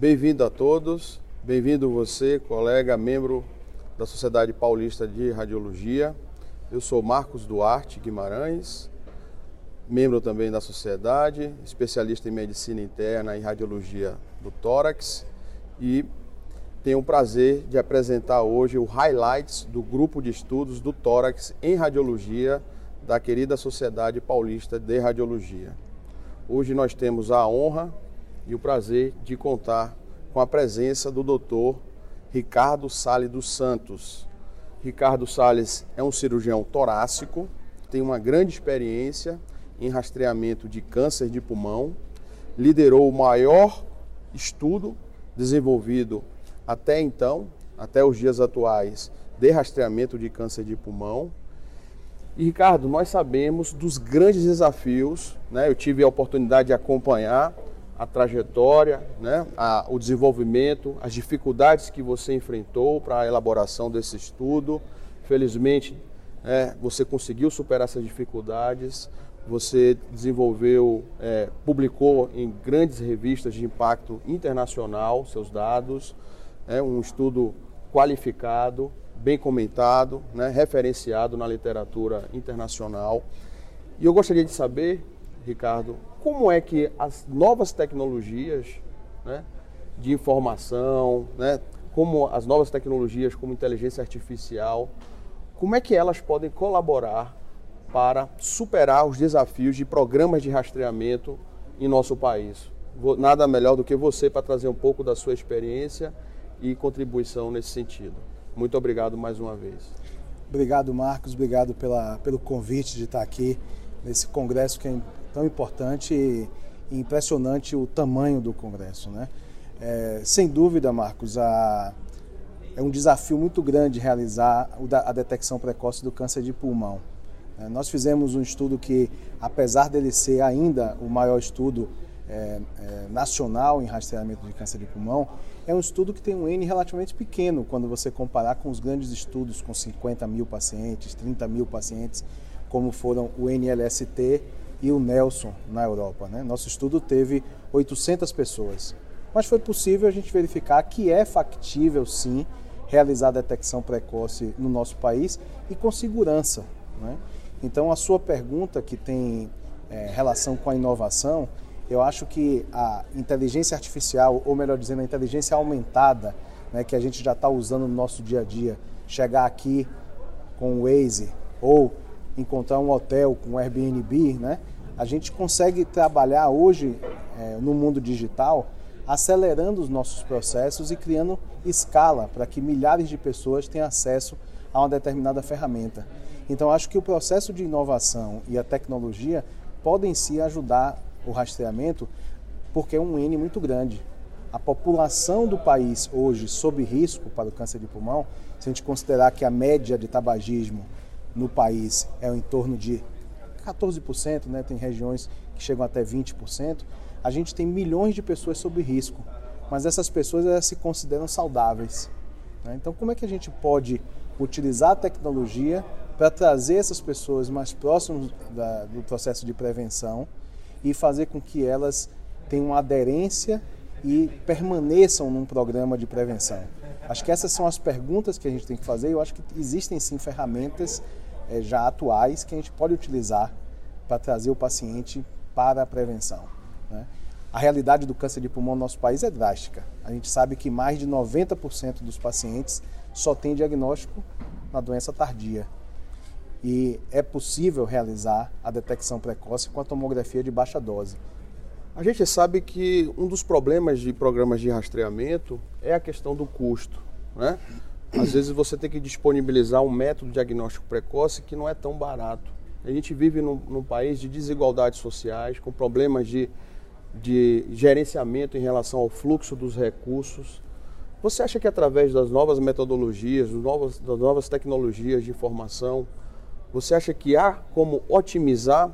Bem-vindo a todos, bem-vindo você, colega, membro da Sociedade Paulista de Radiologia. Eu sou Marcos Duarte Guimarães, membro também da sociedade, especialista em medicina interna e radiologia do tórax e tenho o prazer de apresentar hoje o highlights do grupo de estudos do tórax em radiologia da querida Sociedade Paulista de Radiologia. Hoje nós temos a honra e o prazer de contar com a presença do Dr. Ricardo Sales dos Santos. Ricardo Sales é um cirurgião torácico, tem uma grande experiência em rastreamento de câncer de pulmão, liderou o maior estudo desenvolvido até então, até os dias atuais, de rastreamento de câncer de pulmão. E Ricardo, nós sabemos dos grandes desafios, né? Eu tive a oportunidade de acompanhar a trajetória, né? A, o desenvolvimento, as dificuldades que você enfrentou para a elaboração desse estudo. Felizmente, é, você conseguiu superar essas dificuldades. Você desenvolveu, é, publicou em grandes revistas de impacto internacional seus dados, é um estudo qualificado, bem comentado, né, referenciado na literatura internacional. E eu gostaria de saber, Ricardo, como é que as novas tecnologias né, de informação, né, como as novas tecnologias como inteligência artificial, como é que elas podem colaborar para superar os desafios de programas de rastreamento em nosso país. Nada melhor do que você para trazer um pouco da sua experiência e contribuição nesse sentido. Muito obrigado mais uma vez. Obrigado, Marcos. Obrigado pela, pelo convite de estar aqui nesse congresso que é tão importante e impressionante o tamanho do congresso, né? É, sem dúvida, Marcos, a, é um desafio muito grande realizar a detecção precoce do câncer de pulmão. É, nós fizemos um estudo que, apesar dele ser ainda o maior estudo é, é, nacional em rastreamento de câncer de pulmão, é um estudo que tem um N relativamente pequeno quando você comparar com os grandes estudos com 50 mil pacientes, 30 mil pacientes, como foram o NLST e o Nelson na Europa. Né? Nosso estudo teve 800 pessoas, mas foi possível a gente verificar que é factível sim realizar a detecção precoce no nosso país e com segurança. Né? Então, a sua pergunta, que tem é, relação com a inovação, eu acho que a inteligência artificial, ou melhor dizendo, a inteligência aumentada, né, que a gente já está usando no nosso dia a dia, chegar aqui com o Waze ou encontrar um hotel com o Airbnb, né, a gente consegue trabalhar hoje é, no mundo digital acelerando os nossos processos e criando escala para que milhares de pessoas tenham acesso a uma determinada ferramenta. Então, acho que o processo de inovação e a tecnologia podem sim ajudar o rastreamento, porque é um N muito grande. A população do país hoje sob risco para o câncer de pulmão, se a gente considerar que a média de tabagismo no país é em torno de 14%, né? tem regiões que chegam até 20%, a gente tem milhões de pessoas sob risco, mas essas pessoas elas se consideram saudáveis. Né? Então, como é que a gente pode utilizar a tecnologia para trazer essas pessoas mais próximas da, do processo de prevenção e fazer com que elas tenham aderência e permaneçam num programa de prevenção. Acho que essas são as perguntas que a gente tem que fazer. Eu acho que existem sim ferramentas é, já atuais que a gente pode utilizar para trazer o paciente para a prevenção. Né? A realidade do câncer de pulmão no nosso país é drástica. A gente sabe que mais de 90% dos pacientes só tem diagnóstico na doença tardia e é possível realizar a detecção precoce com a tomografia de baixa dose. A gente sabe que um dos problemas de programas de rastreamento é a questão do custo. Né? Às vezes você tem que disponibilizar um método de diagnóstico precoce que não é tão barato. A gente vive num, num país de desigualdades sociais, com problemas de, de gerenciamento em relação ao fluxo dos recursos. Você acha que através das novas metodologias, das novas, das novas tecnologias de informação, você acha que há como otimizar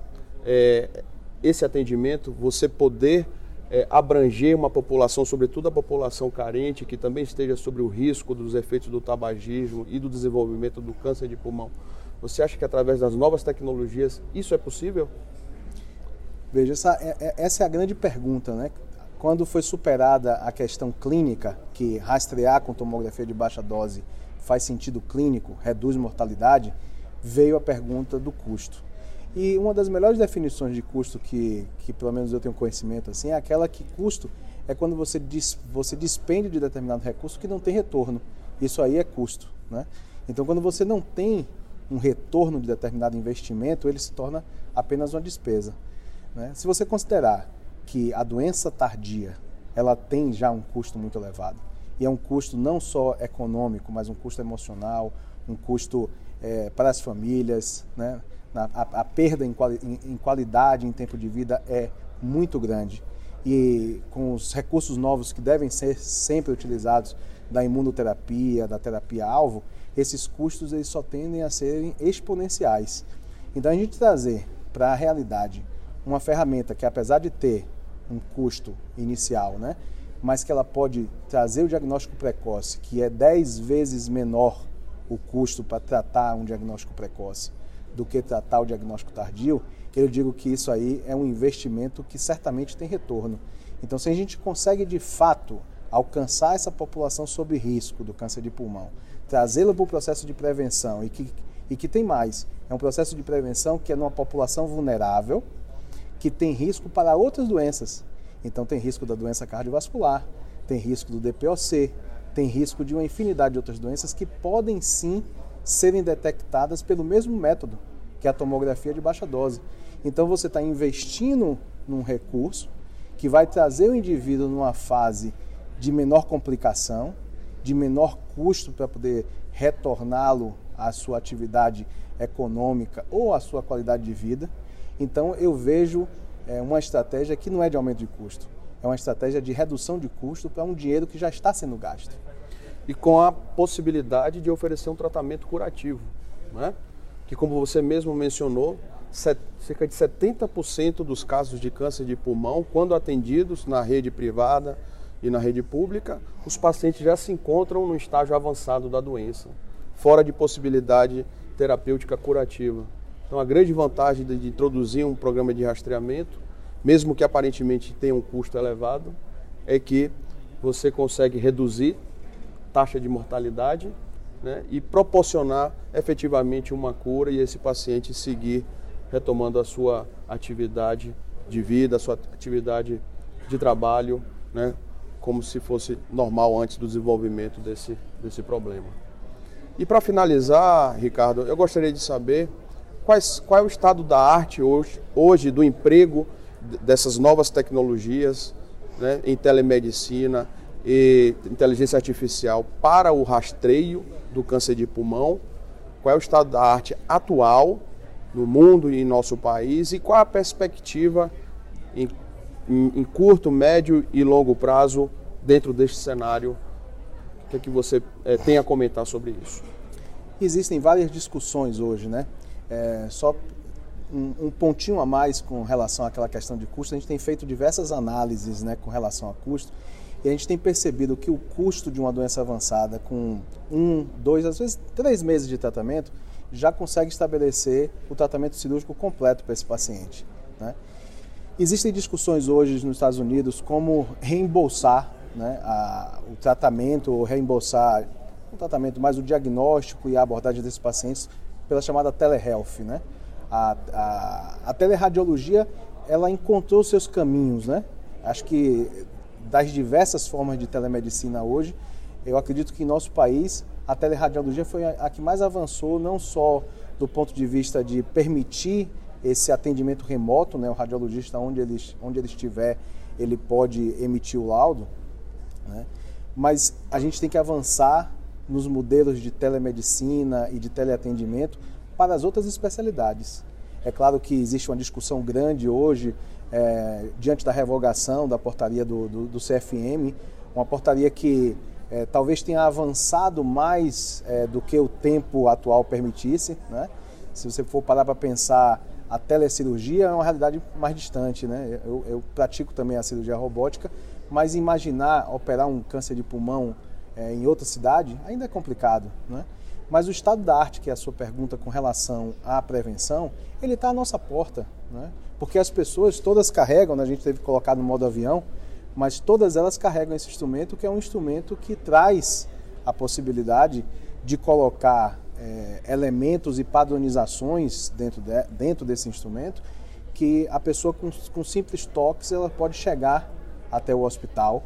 é, esse atendimento, você poder é, abranger uma população, sobretudo a população carente, que também esteja sobre o risco dos efeitos do tabagismo e do desenvolvimento do câncer de pulmão? Você acha que através das novas tecnologias isso é possível? Veja, essa é, é essa é a grande pergunta, né? quando foi superada a questão clínica, que rastrear com tomografia de baixa dose faz sentido clínico, reduz mortalidade, veio a pergunta do custo. E uma das melhores definições de custo que, que pelo menos eu tenho conhecimento assim, é aquela que custo é quando você, dis, você despende de determinado recurso que não tem retorno. Isso aí é custo. Né? Então, quando você não tem um retorno de determinado investimento, ele se torna apenas uma despesa. Né? Se você considerar que a doença tardia ela tem já um custo muito elevado e é um custo não só econômico, mas um custo emocional, um custo é, para as famílias, né? a, a, perda em, quali, em, qualidade, em tempo de vida é muito grande e com os recursos novos que devem ser sempre utilizados da imunoterapia, da terapia alvo, esses custos eles só tendem a serem exponenciais. Então a gente trazer para a realidade uma ferramenta que apesar de ter um custo inicial, né, mas que ela pode trazer o diagnóstico precoce, que é 10 vezes menor o custo para tratar um diagnóstico precoce do que tratar o diagnóstico tardio, eu digo que isso aí é um investimento que certamente tem retorno. Então, se a gente consegue de fato alcançar essa população sob risco do câncer de pulmão, trazê-la para o processo de prevenção e que, e que tem mais, é um processo de prevenção que é numa população vulnerável, que tem risco para outras doenças. Então, tem risco da doença cardiovascular, tem risco do DPOC, tem risco de uma infinidade de outras doenças que podem sim serem detectadas pelo mesmo método, que é a tomografia de baixa dose. Então você está investindo num recurso que vai trazer o indivíduo numa fase de menor complicação, de menor custo para poder retorná-lo à sua atividade econômica ou à sua qualidade de vida. Então eu vejo é, uma estratégia que não é de aumento de custo, é uma estratégia de redução de custo para um dinheiro que já está sendo gasto. E com a possibilidade de oferecer um tratamento curativo, né? que como você mesmo mencionou, cerca de 70% dos casos de câncer de pulmão, quando atendidos na rede privada e na rede pública, os pacientes já se encontram no estágio avançado da doença, fora de possibilidade terapêutica curativa. Então, a grande vantagem de introduzir um programa de rastreamento, mesmo que aparentemente tenha um custo elevado, é que você consegue reduzir taxa de mortalidade né, e proporcionar efetivamente uma cura e esse paciente seguir retomando a sua atividade de vida, a sua atividade de trabalho, né, como se fosse normal antes do desenvolvimento desse, desse problema. E para finalizar, Ricardo, eu gostaria de saber quais, qual é o estado da arte hoje, hoje do emprego dessas novas tecnologias né, em telemedicina e inteligência artificial para o rastreio do câncer de pulmão, qual é o estado da arte atual no mundo e em nosso país e qual a perspectiva em, em, em curto, médio e longo prazo dentro deste cenário que, é que você é, tem a comentar sobre isso? Existem várias discussões hoje, né? É, só um, um, pontinho a mais com relação àquela questão de custo, a gente tem feito diversas análises né, com relação a custo e a gente tem percebido que o custo de uma doença avançada com um, dois, às vezes três meses de tratamento já consegue estabelecer o tratamento cirúrgico completo para esse paciente. Né? Existem discussões hoje nos Estados Unidos como reembolsar né, a, o tratamento, ou reembolsar o tratamento, mas o diagnóstico e a abordagem desses pacientes pela chamada telehealth. Né? A, a, a teleradiologia ela encontrou seus caminhos. Né? Acho que das diversas formas de telemedicina hoje, eu acredito que em nosso país a teleradiologia foi a, que mais avançou, não só do ponto de vista de permitir esse atendimento remoto, né? o radiologista, onde ele, onde ele estiver, ele pode emitir o laudo, né? mas a gente tem que avançar nos modelos de telemedicina e de teleatendimento para as outras especialidades. É claro que existe uma discussão grande hoje, é, diante da revogação da portaria do, do, do CFM, uma portaria que é, talvez tenha avançado mais é, do que o tempo atual permitisse. Né? Se você for parar para pensar, a telecirurgia é uma realidade mais distante. Né? Eu, eu, pratico também a cirurgia robótica, mas imaginar operar um câncer de pulmão é, em outra cidade ainda é complicado. Né? Mas o estado da arte, que é a sua pergunta com relação à prevenção, ele está à nossa porta. Né? Porque as pessoas todas carregam, né? a gente teve que colocar no modo avião, mas todas elas carregam esse instrumento, que é um instrumento que traz a possibilidade de colocar é, elementos e padronizações dentro, de, dentro desse instrumento, que a pessoa com, com simples toques ela pode chegar até o hospital,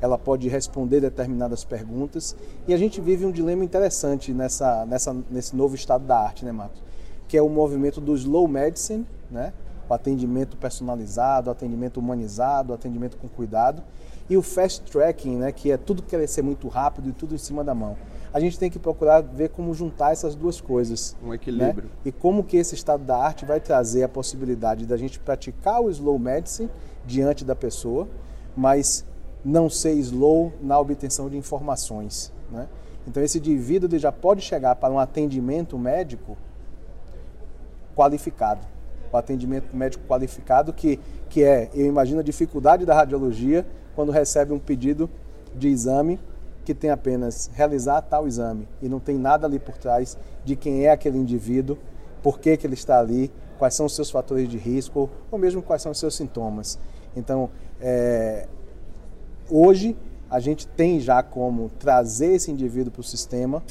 ela pode responder determinadas perguntas e a gente vive um dilema interessante nessa, nessa, nesse novo estado da arte, né, Marcos? Que é o movimento do slow medicine, né? o atendimento personalizado, o atendimento humanizado, o atendimento com cuidado, e o fast tracking, né, que é tudo querer ser muito rápido e tudo em cima da mão. A gente tem que procurar ver como juntar essas duas coisas. Um equilíbrio. Né? E como que esse estado da arte vai trazer a possibilidade da gente praticar o slow medicine diante da pessoa, mas não ser slow na obtenção de informações. Né? Então esse indivíduo já pode chegar para um atendimento médico qualificado o atendimento médico qualificado, que, que é, eu imagino, a dificuldade da radiologia quando recebe um pedido de exame que tem apenas realizar tal exame e não tem nada ali por trás de quem é aquele indivíduo, por que, que ele está ali, quais são os seus fatores de risco ou mesmo quais são os seus sintomas. Então, é, hoje a gente tem já como trazer esse indivíduo para o sistema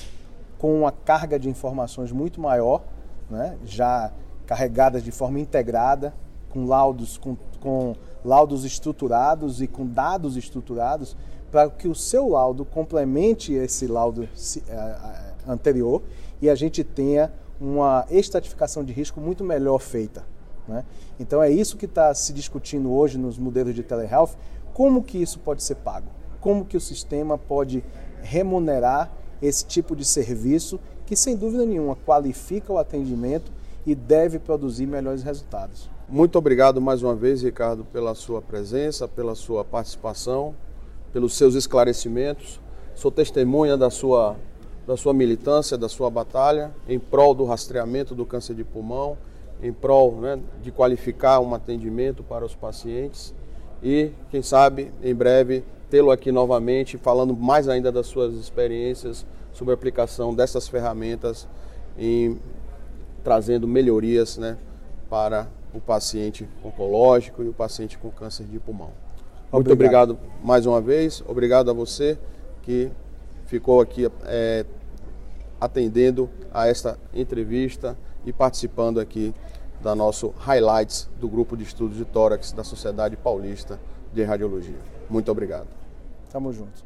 com uma carga de informações muito maior, né? já carregadas de forma integrada, com laudos, com, com laudos estruturados e com dados estruturados, para que o seu laudo complemente esse laudo eh, eh, anterior e a gente tenha uma estratificação de risco muito melhor feita. Né? Então é isso que está se discutindo hoje nos modelos de telehealth, como que isso pode ser pago, como que o sistema pode remunerar esse tipo de serviço que sem dúvida nenhuma qualifica o atendimento e deve produzir melhores resultados. Muito obrigado mais uma vez, Ricardo, pela sua presença, pela sua participação, pelos seus esclarecimentos. Sou testemunha da sua, da sua militância, da sua batalha em prol do rastreamento do câncer de pulmão, em prol né, de qualificar um atendimento para os pacientes e, quem sabe, em breve tê-lo aqui novamente, falando mais ainda das suas experiências sobre a aplicação dessas ferramentas em trazendo melhorias né, para o paciente oncológico e o paciente com câncer de pulmão. Muito obrigado, obrigado mais uma vez, obrigado a você que ficou aqui é, atendendo a esta entrevista e participando aqui da nosso highlights do grupo de estudos de tórax da Sociedade Paulista de Radiologia. Muito obrigado. Tamo junto.